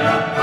Yeah.